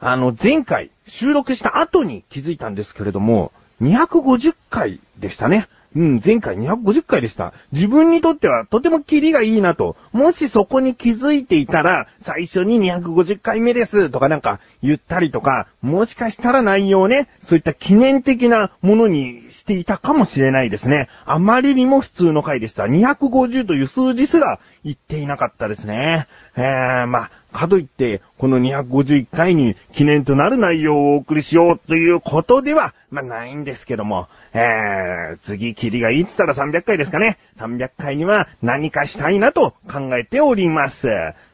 あの、前回収録した後に気づいたんですけれども、250回でしたね。うん、前回250回でした。自分にとってはとてもキリがいいなと。もしそこに気づいていたら、最初に250回目ですとかなんか言ったりとか、もしかしたら内容ね、そういった記念的なものにしていたかもしれないですね。あまりにも普通の回でした。250という数字すら言っていなかったですね。えー、まあ、かといって、この251回に記念となる内容をお送りしようということでは、まあ、ないんですけども、えー、次、キリがいいって言ったら300回ですかね。300回には何かしたいなと考えております。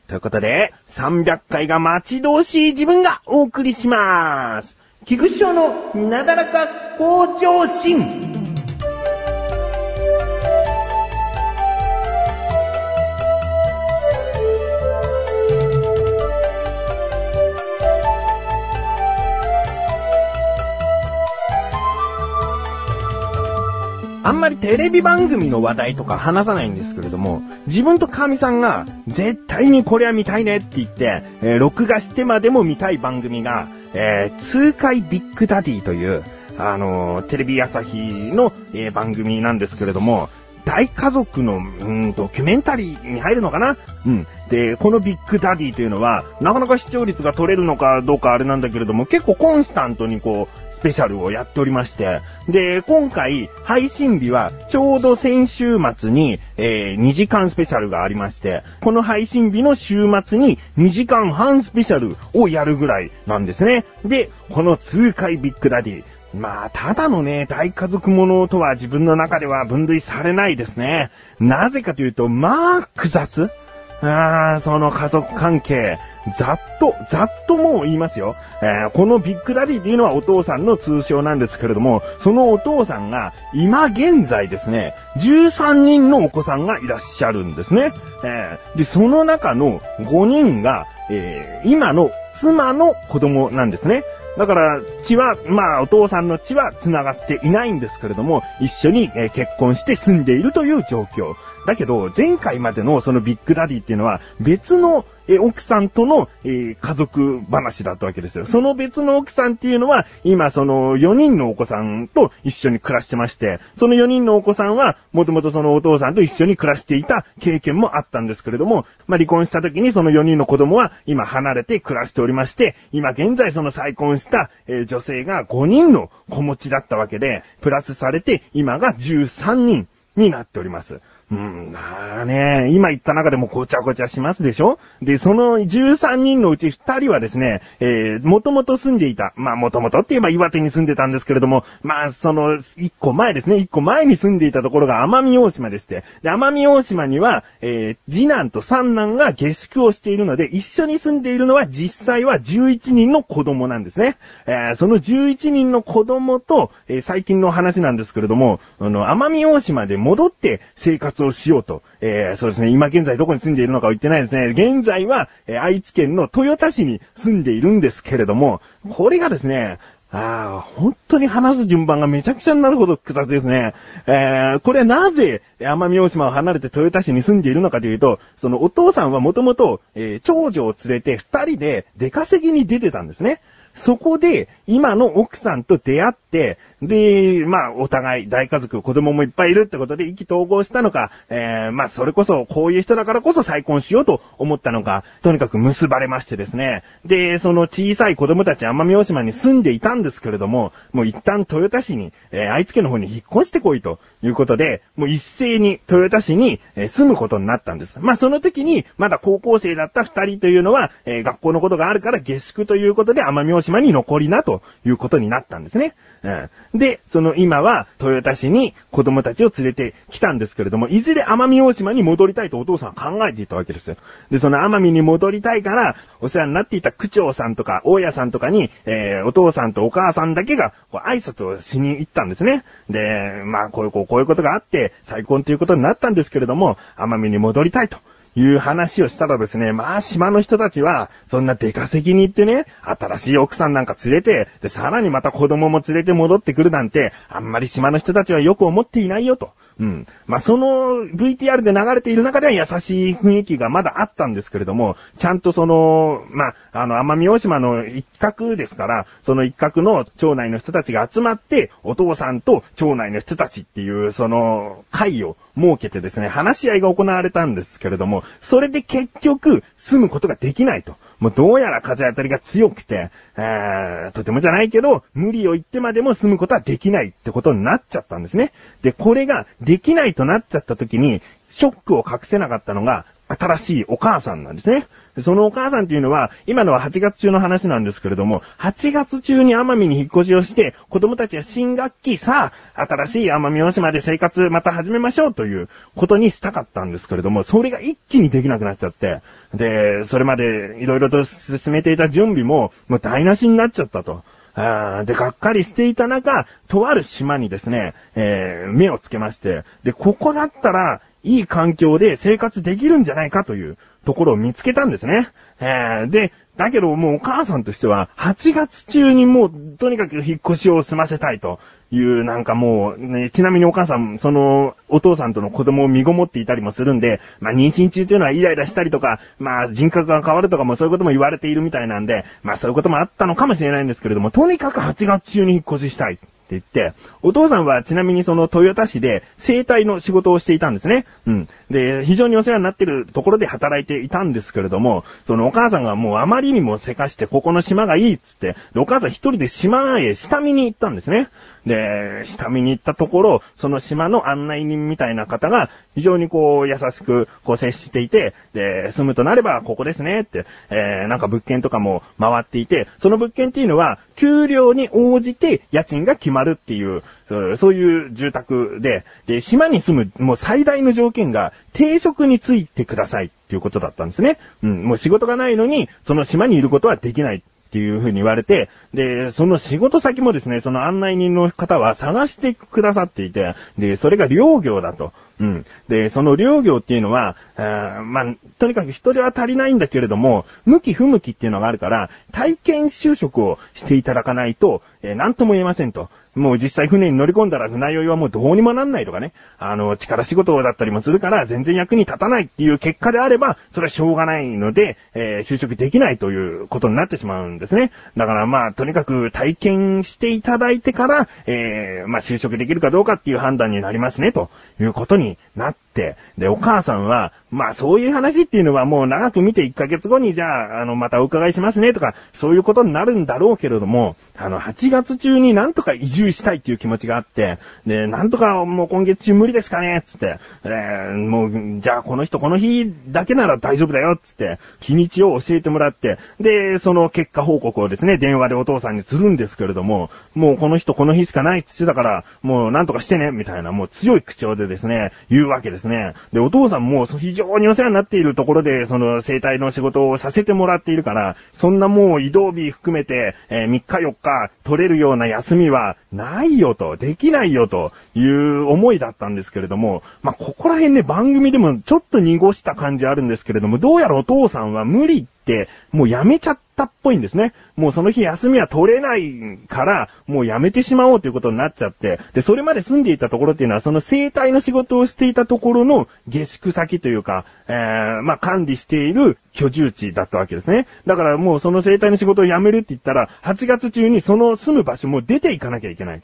ということで、300回が待ち遠しい自分がお送りします。菊池賞のなだらか向上心。あんまりテレビ番組の話題とか話さないんですけれども、自分とかみさんが絶対にこれは見たいねって言って、えー、録画してまでも見たい番組が、えー、痛快ビッグダディという、あのー、テレビ朝日の、えー、番組なんですけれども、大家族の、うん、ドキュメンタリーに入るのかな？うん。で、このビッグダディというのは、なかなか視聴率が取れるのかどうかあれなんだけれども、結構コンスタントにこう、スペシャルをやっておりまして、で、今回、配信日は、ちょうど先週末に、えー、2時間スペシャルがありまして、この配信日の週末に2時間半スペシャルをやるぐらいなんですね。で、この痛快ビッグダディ。まあ、ただのね、大家族ものとは自分の中では分類されないですね。なぜかというと、まあ、複雑ああ、その家族関係。ざっと、ざっともう言いますよ。えー、このビッグダディっていうのはお父さんの通称なんですけれども、そのお父さんが今現在ですね、13人のお子さんがいらっしゃるんですね。えー、で、その中の5人が、えー、今の妻の子供なんですね。だから、血は、まあ、お父さんの血は繋がっていないんですけれども、一緒に、え結婚して住んでいるという状況。だけど、前回までのそのビッグダディっていうのは、別のえ、奥さんとの、えー、家族話だったわけですよ。その別の奥さんっていうのは、今その4人のお子さんと一緒に暮らしてまして、その4人のお子さんは、もともとそのお父さんと一緒に暮らしていた経験もあったんですけれども、まあ、離婚した時にその4人の子供は今離れて暮らしておりまして、今現在その再婚した、えー、女性が5人の子持ちだったわけで、プラスされて今が13人になっております。うん、まあね、今言った中でもごちゃごちゃしますでしょ？で、その13人のうち2人はですね、えー、もともと住んでいた、まあもともとって言えば岩手に住んでたんですけれども、まあその1個前ですね、1個前に住んでいたところが奄美大島でして、で、奄美大島には、えー、次男と三男が下宿をしているので、一緒に住んでいるのは実際は11人の子供なんですね。えー、その11人の子供と、えー、最近の話なんですけれども、あの、奄美大島で戻って生活をしようと。えー、そうですね、今現在どこに住んでいるのか言ってないですね。現在は、え、愛知県の豊田市に住んでいるんですけれども、これがですね、ああ、本当に話す順番がめちゃくちゃになるほど複雑ですね。えー、これなぜ奄美大島を離れて豊田市に住んでいるのかというと、そのお父さんはもともと、えー、長女を連れて二人で出稼ぎに出てたんですね。そこで、今の奥さんと出会って、で、まあ、お互い大家族、子供もいっぱいいるってことで意気投合したのか、えー、まあ、それこそ、こういう人だからこそ再婚しようと思ったのか、とにかく結ばれましてですね。で、その小さい子供たち奄美大島に住んでいたんですけれども、もう一旦豊田市に、えー、愛知県の方に引っ越してこいということで、もう一斉に豊田市に、え、住むことになったんです。まあ、その時に、まだ高校生だった二人というのは、えー、学校のことがあるから下宿ということで奄美大島に残りなということになったんですね。うん。で、その今は、豊田市に子供たちを連れてきたんですけれども、いずれ奄美大島に戻りたいとお父さんは考えていたわけですよ。で、その奄美に戻りたいから、お世話になっていた区長さんとか、大家さんとかに、えー、お父さんとお母さんだけが、こう、挨拶をしに行ったんですね。で、まあ、こういう、こう、いうことがあって、再婚ということになったんですけれども、奄美に戻りたいと。いう話をしたらですね、まあ島の人たちは、そんな出稼ぎに行ってね、新しい奥さんなんか連れて、で、さらにまた子供も連れて戻ってくるなんて、あんまり島の人たちはよく思っていないよと。うん。まあ、その VTR で流れている中では優しい雰囲気がまだあったんですけれども、ちゃんとその、まあ、あの、奄美大島の一角ですから、その一角の町内の人たちが集まって、お父さんと町内の人たちっていう、その、会を設けてですね、話し合いが行われたんですけれども、それで結局、住むことができないと。もうどうやら風当たりが強くて、えー、とてもじゃないけど、無理を言ってまでも住むことはできないってことになっちゃったんですね。で、これができないとなっちゃった時に、ショックを隠せなかったのが、新しいお母さんなんですね。そのお母さんっていうのは、今のは8月中の話なんですけれども、8月中に奄美に引っ越しをして、子供たちは新学期、さあ、新しい奄美大島で生活また始めましょうということにしたかったんですけれども、それが一気にできなくなっちゃって、で、それまでいろいろと進めていた準備も、もう台無しになっちゃったと。あで、がっかりしていた中、とある島にですね、えー目をつけまして、で、ここだったら、いい環境で生活できるんじゃないかというところを見つけたんですね。えーで、だけどもうお母さんとしては、8月中にもう、とにかく引っ越しを済ませたいという、なんかもう、ね、ちなみにお母さん、その、お父さんとの子供を身ごもっていたりもするんで、まあ妊娠中というのはイライラしたりとか、まあ人格が変わるとかもそういうことも言われているみたいなんで、まあそういうこともあったのかもしれないんですけれども、とにかく8月中に引っ越ししたい。って言って、お父さんはちなみにその豊田市で生体の仕事をしていたんですね。うん。で、非常にお世話になってるところで働いていたんですけれども、そのお母さんがもうあまりにもせかしてここの島がいいっつって、お母さん一人で島へ下見に行ったんですね。で、下見に行ったところ、その島の案内人みたいな方が、非常にこう、優しく、こう接していて、で、住むとなればここですね、って、えー、なんか物件とかも回っていて、その物件っていうのは、給料に応じて家賃が決まるっていう、そういう住宅で、で、島に住む、もう最大の条件が、定職についてくださいっていうことだったんですね。うん、もう仕事がないのに、その島にいることはできない。っていうふうに言われて、で、その仕事先もですね、その案内人の方は探してくださっていて、で、それが漁業だと。うん。で、その漁業っていうのは、あまあ、とにかく人手は足りないんだけれども、向き不向きっていうのがあるから、体験就職をしていただかないと、えー、なんとも言えませんと。もう実際船に乗り込んだら船酔いはもうどうにもなんないとかね。あの、力仕事だったりもするから全然役に立たないっていう結果であれば、それはしょうがないので、えー就職できないということになってしまうんですね。だからまあ、とにかく体験していただいてから、えーまあ就職できるかどうかっていう判断になりますね、ということになって、で、お母さんは、まあそういう話っていうのはもう長く見て1ヶ月後にじゃあ、あの、またお伺いしますねとか、そういうことになるんだろうけれども、あの、8月中になんとか移住したいっていう気持ちがあって、で、なんとかもう今月中無理ですかねつって、えーもう、じゃあこの人この日だけなら大丈夫だよつって、日にちを教えてもらって、で、その結果報告をですね、電話でお父さんにするんですけれども、もうこの人この日しかないって言ってたから、もうなんとかしてね、みたいな、もう強い口調でですね、言うわけですね。で、お父さんも非常にお世話になっているところで、その生体の仕事をさせてもらっているから、そんなもう移動日含めて、えー3日4日取れるような休みはないよと、できないよという思いだったんですけれども、まあ、ここら辺ね、番組でもちょっと濁した感じあるんですけれども、どうやらお父さんは無理、もうやめちゃったっぽいんですね。もうその日休みは取れないから、もうやめてしまおうということになっちゃって、で、それまで住んでいたところっていうのは、その生態の仕事をしていたところの下宿先というか、えー、まあ、管理している居住地だったわけですね。だからもうその生態の仕事を辞めるって言ったら、8月中にその住む場所も出ていかなきゃいけない。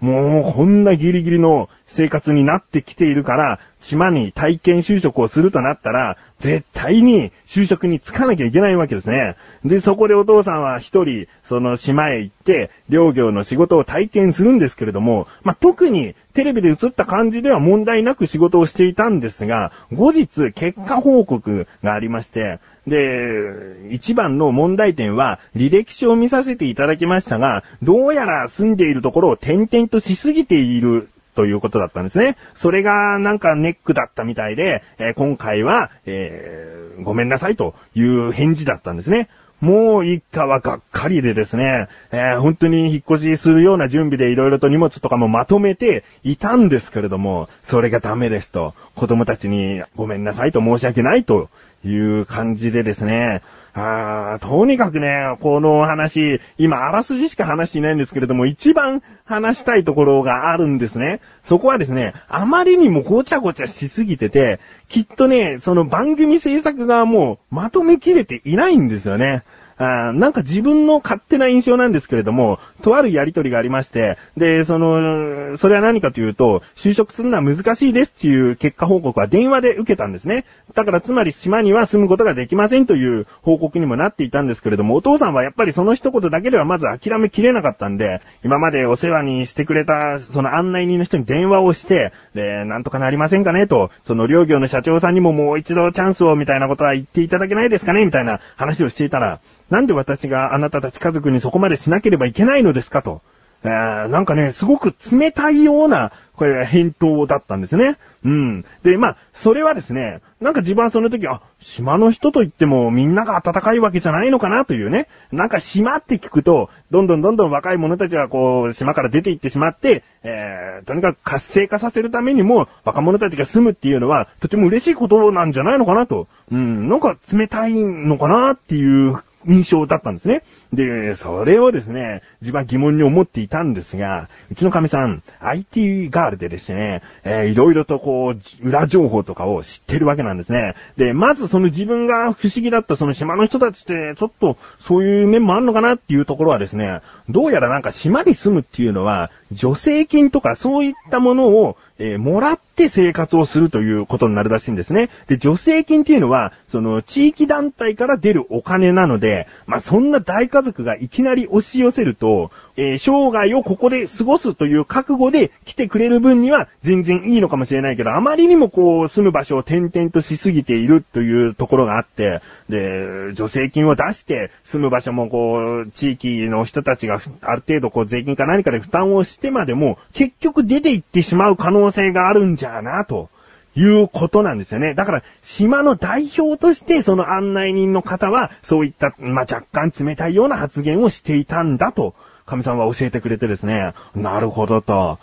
もう、こんなギリギリの生活になってきているから、島に体験就職をするとなったら、絶対に就職に就かなきゃいけないわけですね。で、そこでお父さんは一人、その島へ行って、漁業の仕事を体験するんですけれども、まあ、特にテレビで映った感じでは問題なく仕事をしていたんですが、後日結果報告がありまして、で、一番の問題点は、履歴書を見させていただきましたが、どうやら住んでいるところを転々としすぎているということだったんですね。それがなんかネックだったみたいで、えー今回は、えーごめんなさいという返事だったんですね。もう一家はがっかりでですね、えー本当に引っ越しするような準備でいろいろと荷物とかもまとめていたんですけれども、それがダメですと、子供たちにごめんなさいと申し訳ないという感じでですね、あとにかくね、この話、今、あらすじしか話していないんですけれども、一番話したいところがあるんですね。そこはですね、あまりにもごちゃごちゃしすぎてて、きっとね、その番組制作側もまとめきれていないんですよね。あなんか自分の勝手な印象なんですけれども、とあるやりとりがありまして、で、その、それは何かというと、就職するのは難しいですっていう結果報告は電話で受けたんですね。だからつまり島には住むことができませんという報告にもなっていたんですけれども、お父さんはやっぱりその一言だけではまず諦めきれなかったんで、今までお世話にしてくれた、その案内人の人に電話をして、で、なんとかなりませんかねと、その両業の社長さんにももう一度チャンスをみたいなことは言っていただけないですかねみたいな話をしていたら、なんで私があなたたち家族にそこまでしなければいけないのですかと。えー、なんかね、すごく冷たいような、これ、返答だったんですね。うん。で、まあ、それはですね、なんか自分はその時、あ、島の人と言ってもみんなが暖かいわけじゃないのかなというね。なんか島って聞くと、どんどんどんどん若い者たちがこう、島から出て行ってしまって、えー、とにかく活性化させるためにも、若者たちが住むっていうのは、とても嬉しいことなんじゃないのかなと。うん、なんか冷たいのかなっていう印象だったんですね。で、それをですね、自分は疑問に思っていたんですが、うちの神さん、IT ガールでですね、えー、いろいろとこう、裏情報とかを知ってるわけなんですね。で、まずその自分が不思議だったその島の人たちって、ちょっとそういう面もあるのかなっていうところはですね、どうやらなんか島に住むっていうのは、助成金とかそういったものをえー、もらって生活をするということになるらしいんですね。で、助成金っていうのは、その、地域団体から出るお金なので、まあ、そんな大家族がいきなり押し寄せると、えー、生涯をここで過ごすという覚悟で来てくれる分には全然いいのかもしれないけど、あまりにもこう、住む場所を転々としすぎているというところがあって、で、助成金を出して住む場所もこう、地域の人たちがある程度こう、税金か何かで負担をしてまでも、結局出て行ってしまう可能性があるんじゃなと。いうことなんですよね。だから、島の代表として、その案内人の方は、そういった、まあ、若干冷たいような発言をしていたんだと神さんは教えてくれてですね、なるほどと。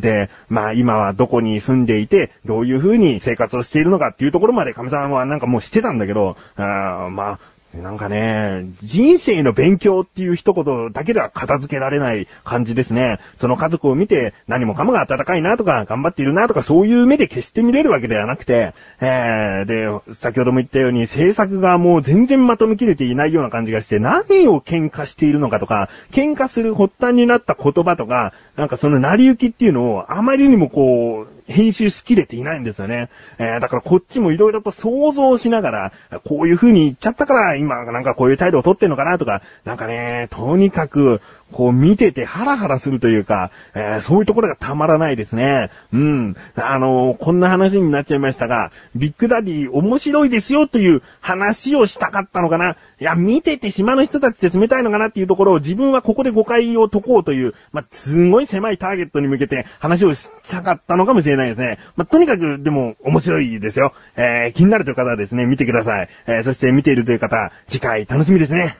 で、まあ今はどこに住んでいて、どういう風に生活をしているのかっていうところまで神さんはなんかもうしてたんだけど、あまあ、なんかね、人生の勉強っていう一言だけでは片付けられない感じですね。その家族を見て何もかもが温かいなとか頑張っているなとかそういう目で決して見れるわけではなくて、えー、で、先ほども言ったように制作がもう全然まとめきれていないような感じがして何を喧嘩しているのかとか、喧嘩する発端になった言葉とか、なんかその成り行きっていうのをあまりにもこう、編集しきれていないんですよね。えー、だからこっちも色々と想像しながら、こういう風に言っちゃったから今なんかこういう態度をとってんのかなとか、なんかね、とにかく、こう見ててハラハラするというか、えー、そういうところがたまらないですね。うん。あのー、こんな話になっちゃいましたが、ビッグダディ面白いですよという話をしたかったのかな。いや、見てて島の人たちって冷たいのかなっていうところを自分はここで誤解を解こうという、まあ、すんごい狭いターゲットに向けて話をしたかったのかもしれないですね。まあ、とにかくでも面白いですよ。えー、気になるという方はですね、見てください。え、そして見ているという方、次回楽しみですね。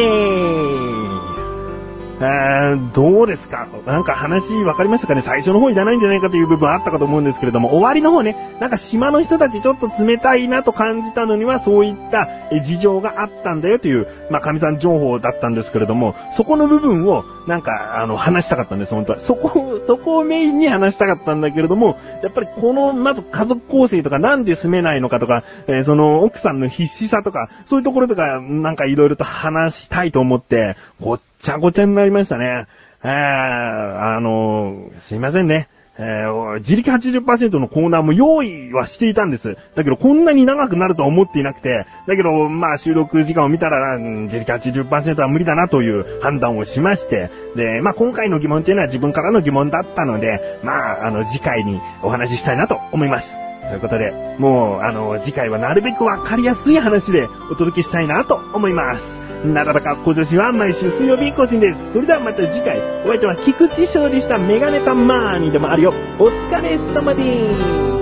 ンどうですか？なんか話分かりましたかね？最初の方いらないんじゃないかという部分あったかと思うんですけれども、終わりの方ね、なんか島の人たちちょっと冷たいなと感じたのにはそういった事情があったんだよという、まあ神さん情報だったんですけれども、そこの部分をなんかあの話したかったんです、本当は。そこ、そこをメインに話したかったんだけれども、やっぱりこのまず家族構成とかなんで住めないのかとか、えー、その奥さんの必死さとか、そういうところとかなんか色々と話したいと思って、ごっちゃごちゃになりましたね。えー、あのー、すいませんね。えー、自力80%のコーナーも用意はしていたんです。だけどこんなに長くなるとは思っていなくて、だけどまあ収録時間を見たら、自力80%は無理だなという判断をしまして、で、まあ今回の疑問っていうのは自分からの疑問だったので、まああの次回にお話ししたいなと思います。ということで、もう、あの、次回はなるべくわかりやすい話でお届けしたいなと思います。なだらか小女子は毎週水曜日更新です。それではまた次回、お相手は菊池勝利したメガネタマーニでもあるよ。お疲れ様です。